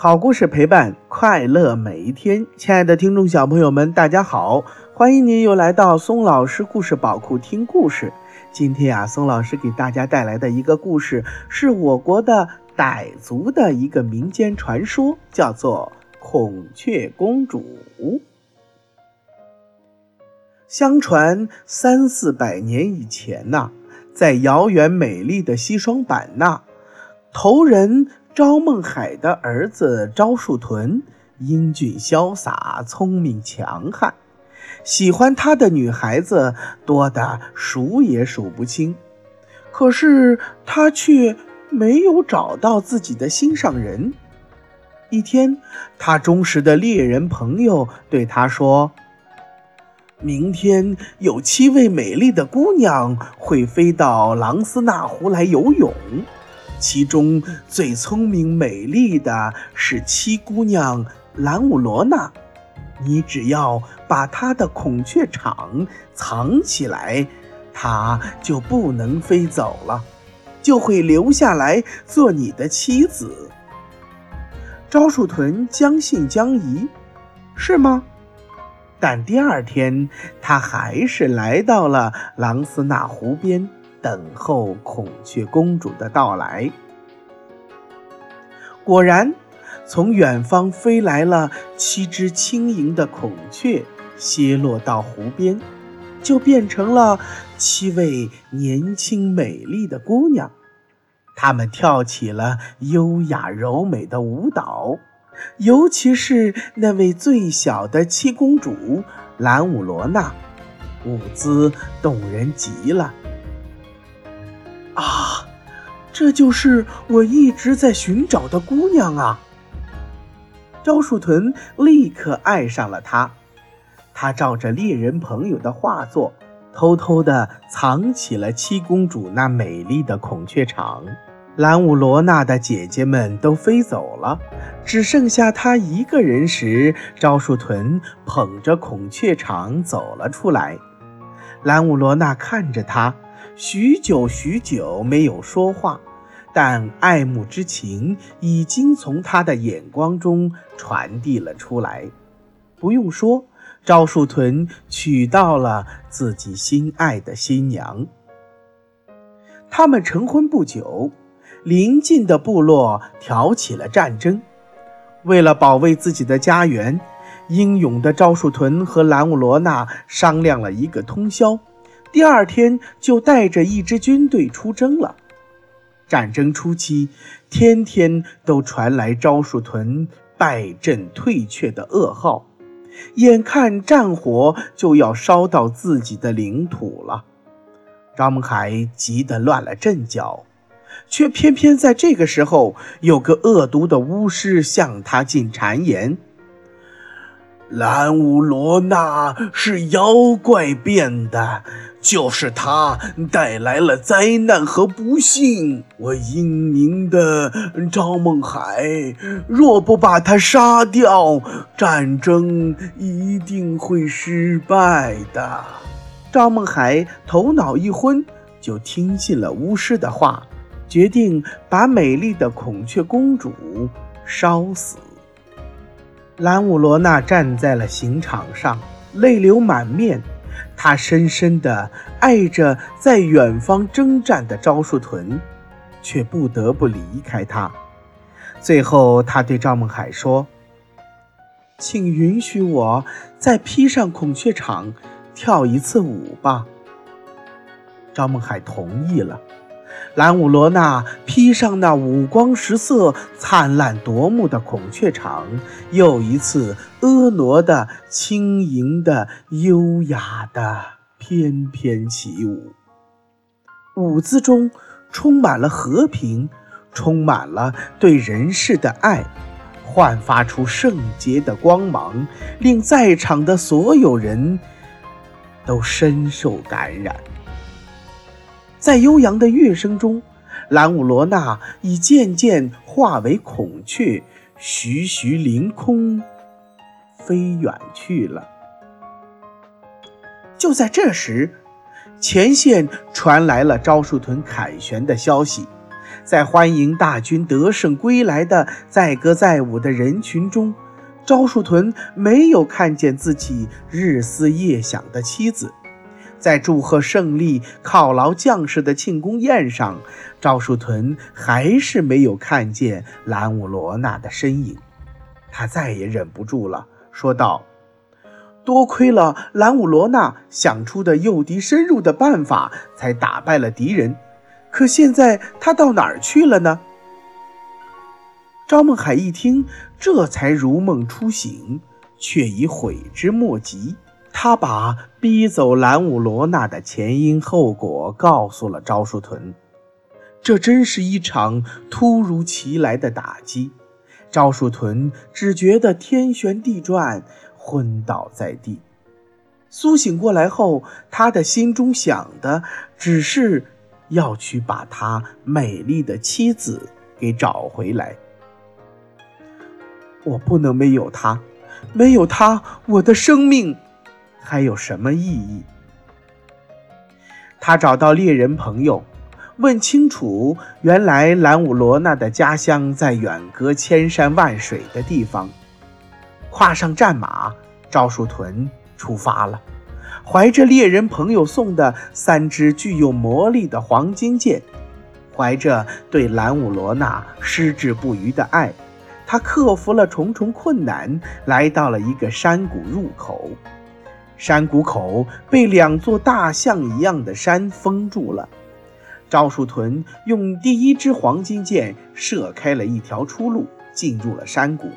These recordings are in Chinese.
好故事陪伴快乐每一天，亲爱的听众小朋友们，大家好，欢迎您又来到松老师故事宝库听故事。今天啊，松老师给大家带来的一个故事，是我国的傣族的一个民间传说，叫做孔雀公主。相传三四百年以前呐，在遥远美丽的西双版纳，头人。赵孟海的儿子招树屯英俊潇洒、聪明强悍，喜欢他的女孩子多得数也数不清。可是他却没有找到自己的心上人。一天，他忠实的猎人朋友对他说：“明天有七位美丽的姑娘会飞到琅斯纳湖来游泳。”其中最聪明美丽的是七姑娘兰武罗娜，你只要把她的孔雀场藏起来，她就不能飞走了，就会留下来做你的妻子。招树屯将信将疑，是吗？但第二天，他还是来到了朗斯纳湖边。等候孔雀公主的到来。果然，从远方飞来了七只轻盈的孔雀，歇落到湖边，就变成了七位年轻美丽的姑娘。她们跳起了优雅柔美的舞蹈，尤其是那位最小的七公主兰武罗娜，舞姿动人极了。这就是我一直在寻找的姑娘啊！赵树屯立刻爱上了她。他照着猎人朋友的画作，偷偷地藏起了七公主那美丽的孔雀场。兰武罗娜的姐姐们都飞走了，只剩下她一个人时，赵树屯捧着孔雀场走了出来。兰武罗娜看着他。许久许久没有说话，但爱慕之情已经从他的眼光中传递了出来。不用说，赵树屯娶到了自己心爱的新娘。他们成婚不久，邻近的部落挑起了战争。为了保卫自己的家园，英勇的赵树屯和兰武罗娜商量了一个通宵。第二天就带着一支军队出征了。战争初期，天天都传来招树屯败阵退却的噩耗，眼看战火就要烧到自己的领土了，张孟海急得乱了阵脚，却偏偏在这个时候，有个恶毒的巫师向他进谗言。兰乌罗娜是妖怪变的，就是他带来了灾难和不幸。我英明的赵孟海，若不把他杀掉，战争一定会失败的。赵孟海头脑一昏，就听信了巫师的话，决定把美丽的孔雀公主烧死。兰武罗娜站在了刑场上，泪流满面。她深深地爱着在远方征战的招树屯，却不得不离开他。最后，她对赵孟海说：“请允许我再披上孔雀氅，跳一次舞吧。”赵孟海同意了。兰武罗娜披上那五光十色、灿烂夺目的孔雀氅，又一次婀娜的、轻盈的、优雅的翩翩起舞。舞姿中充满了和平，充满了对人世的爱，焕发出圣洁的光芒，令在场的所有人都深受感染。在悠扬的乐声中，兰武罗娜已渐渐化为孔雀，徐徐凌空飞远去了。就在这时，前线传来了赵树屯凯旋的消息。在欢迎大军得胜归来的载歌载舞的人群中，赵树屯没有看见自己日思夜想的妻子。在祝贺胜利、犒劳将士的庆功宴上，赵树屯还是没有看见兰武罗娜的身影。他再也忍不住了，说道。多亏了兰武罗娜想出的诱敌深入的办法，才打败了敌人。可现在他到哪儿去了呢？赵梦海一听，这才如梦初醒，却已悔之莫及。他把逼走兰武罗娜的前因后果告诉了赵树屯。这真是一场突如其来的打击。赵树屯只觉得天旋地转。昏倒在地，苏醒过来后，他的心中想的只是要去把他美丽的妻子给找回来。我不能没有他，没有他，我的生命还有什么意义？他找到猎人朋友，问清楚，原来兰武罗娜的家乡在远隔千山万水的地方。跨上战马，赵树屯出发了，怀着猎人朋友送的三支具有魔力的黄金剑，怀着对兰武罗娜矢志不渝的爱，他克服了重重困难，来到了一个山谷入口。山谷口被两座大象一样的山封住了。赵树屯用第一支黄金箭射开了一条出路，进入了山谷。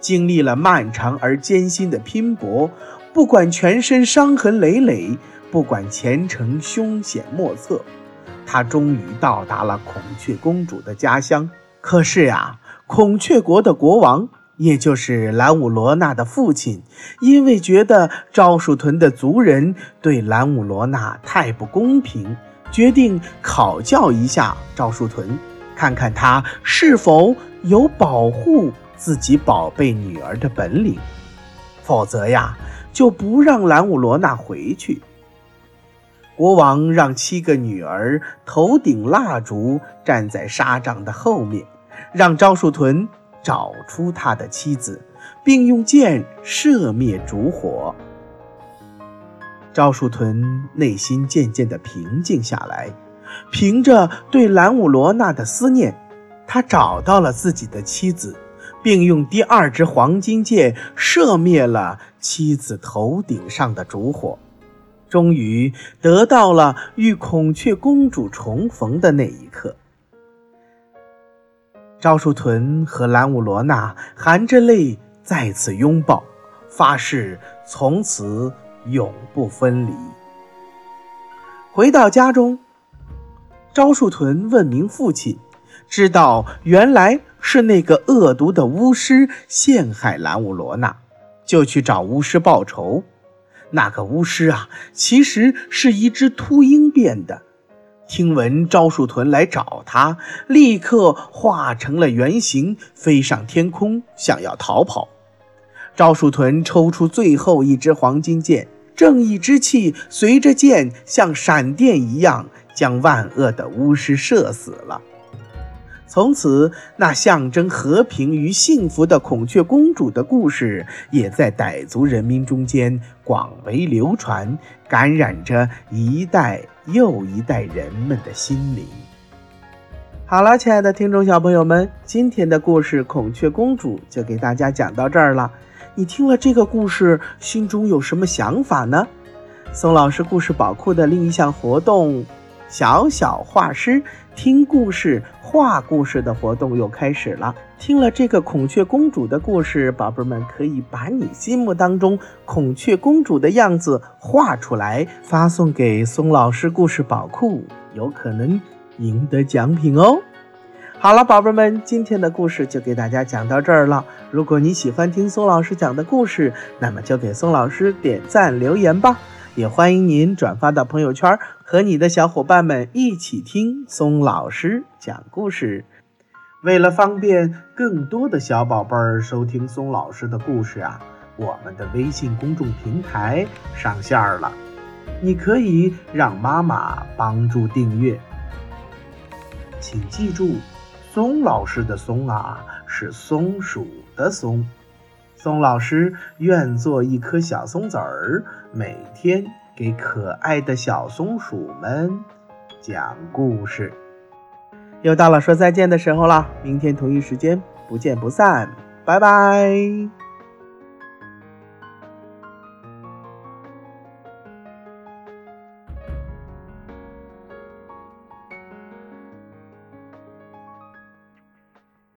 经历了漫长而艰辛的拼搏，不管全身伤痕累累，不管前程凶险莫测，他终于到达了孔雀公主的家乡。可是呀，孔雀国的国王，也就是兰武罗娜的父亲，因为觉得赵树屯的族人对兰武罗娜太不公平，决定考教一下赵树屯，看看他是否有保护。自己宝贝女儿的本领，否则呀，就不让兰武罗娜回去。国王让七个女儿头顶蜡烛，站在沙帐的后面，让赵树屯找出他的妻子，并用箭射灭烛火。赵树屯内心渐渐的平静下来，凭着对兰武罗娜的思念，他找到了自己的妻子。并用第二支黄金箭射灭了妻子头顶上的烛火，终于得到了与孔雀公主重逢的那一刻。赵树屯和兰武罗娜含着泪再次拥抱，发誓从此永不分离。回到家中，赵树屯问明父亲，知道原来。是那个恶毒的巫师陷害兰武罗娜，就去找巫师报仇。那个巫师啊，其实是一只秃鹰变的。听闻赵树屯来找他，立刻化成了原形，飞上天空，想要逃跑。赵树屯抽出最后一支黄金箭，正义之气随着箭像闪电一样，将万恶的巫师射死了。从此，那象征和平与幸福的孔雀公主的故事，也在傣族人民中间广为流传，感染着一代又一代人们的心灵。好了，亲爱的听众小朋友们，今天的故事《孔雀公主》就给大家讲到这儿了。你听了这个故事，心中有什么想法呢？宋老师故事宝库的另一项活动。小小画师听故事、画故事的活动又开始了。听了这个孔雀公主的故事，宝贝们可以把你心目当中孔雀公主的样子画出来，发送给松老师故事宝库，有可能赢得奖品哦。好了，宝贝们，今天的故事就给大家讲到这儿了。如果你喜欢听松老师讲的故事，那么就给松老师点赞留言吧。也欢迎您转发到朋友圈，和你的小伙伴们一起听松老师讲故事。为了方便更多的小宝贝儿收听松老师的故事啊，我们的微信公众平台上线了，你可以让妈妈帮助订阅。请记住，松老师的“松”啊，是松鼠的“松”。松老师愿做一颗小松子儿，每天给可爱的小松鼠们讲故事。又到了说再见的时候了，明天同一时间不见不散，拜拜。